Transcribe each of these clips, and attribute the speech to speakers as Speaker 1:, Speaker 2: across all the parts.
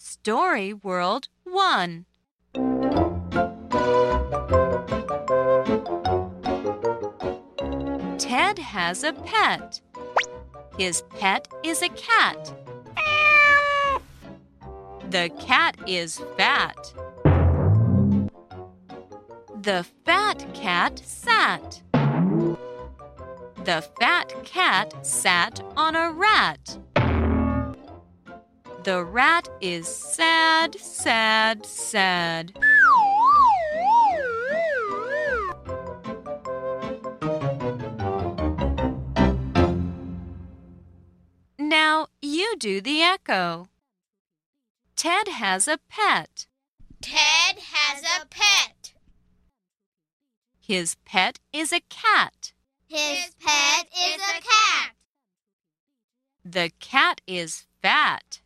Speaker 1: Story World 1 Ted has a pet. His pet is a cat. The cat is fat. The fat cat sat. The fat cat sat on a rat. The rat is sad, sad, sad. Now you do the echo. Ted has a pet.
Speaker 2: Ted has a pet.
Speaker 1: His pet is a cat.
Speaker 2: His pet is a cat.
Speaker 1: The cat is fat.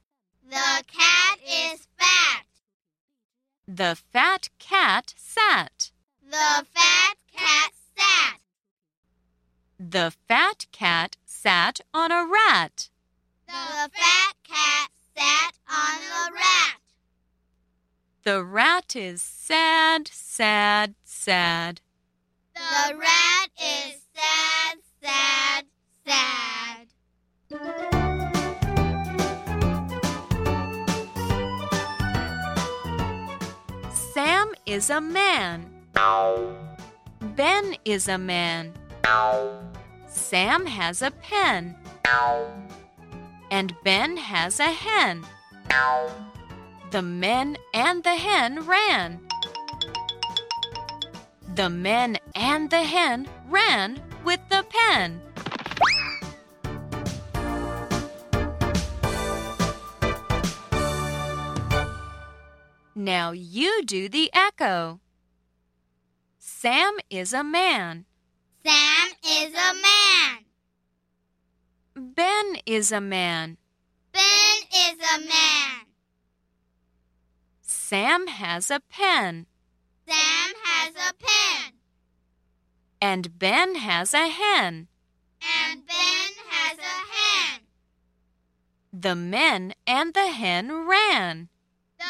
Speaker 2: The cat is fat.
Speaker 1: The fat cat sat.
Speaker 2: The fat cat sat.
Speaker 1: The fat cat sat on a rat.
Speaker 2: The fat cat sat on the rat.
Speaker 1: The rat is sad, sad, sad.
Speaker 2: The rat is
Speaker 1: a man. Ben is a man. Sam has a pen. And Ben has a hen. The men and the hen ran. The men and the hen ran with the pen. Now you do the echo. Sam is a man.
Speaker 2: Sam is a man.
Speaker 1: Ben is a man.
Speaker 2: Ben is a man.
Speaker 1: Sam has a pen.
Speaker 2: Sam has a pen.
Speaker 1: And Ben has a hen.
Speaker 2: And Ben has a hen.
Speaker 1: The men and the hen ran.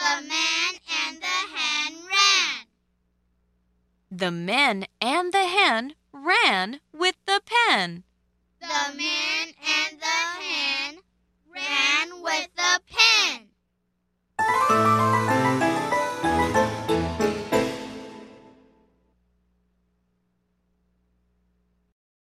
Speaker 2: The man and the hen ran.
Speaker 1: The men and the hen ran with the pen.
Speaker 2: The man and the hen ran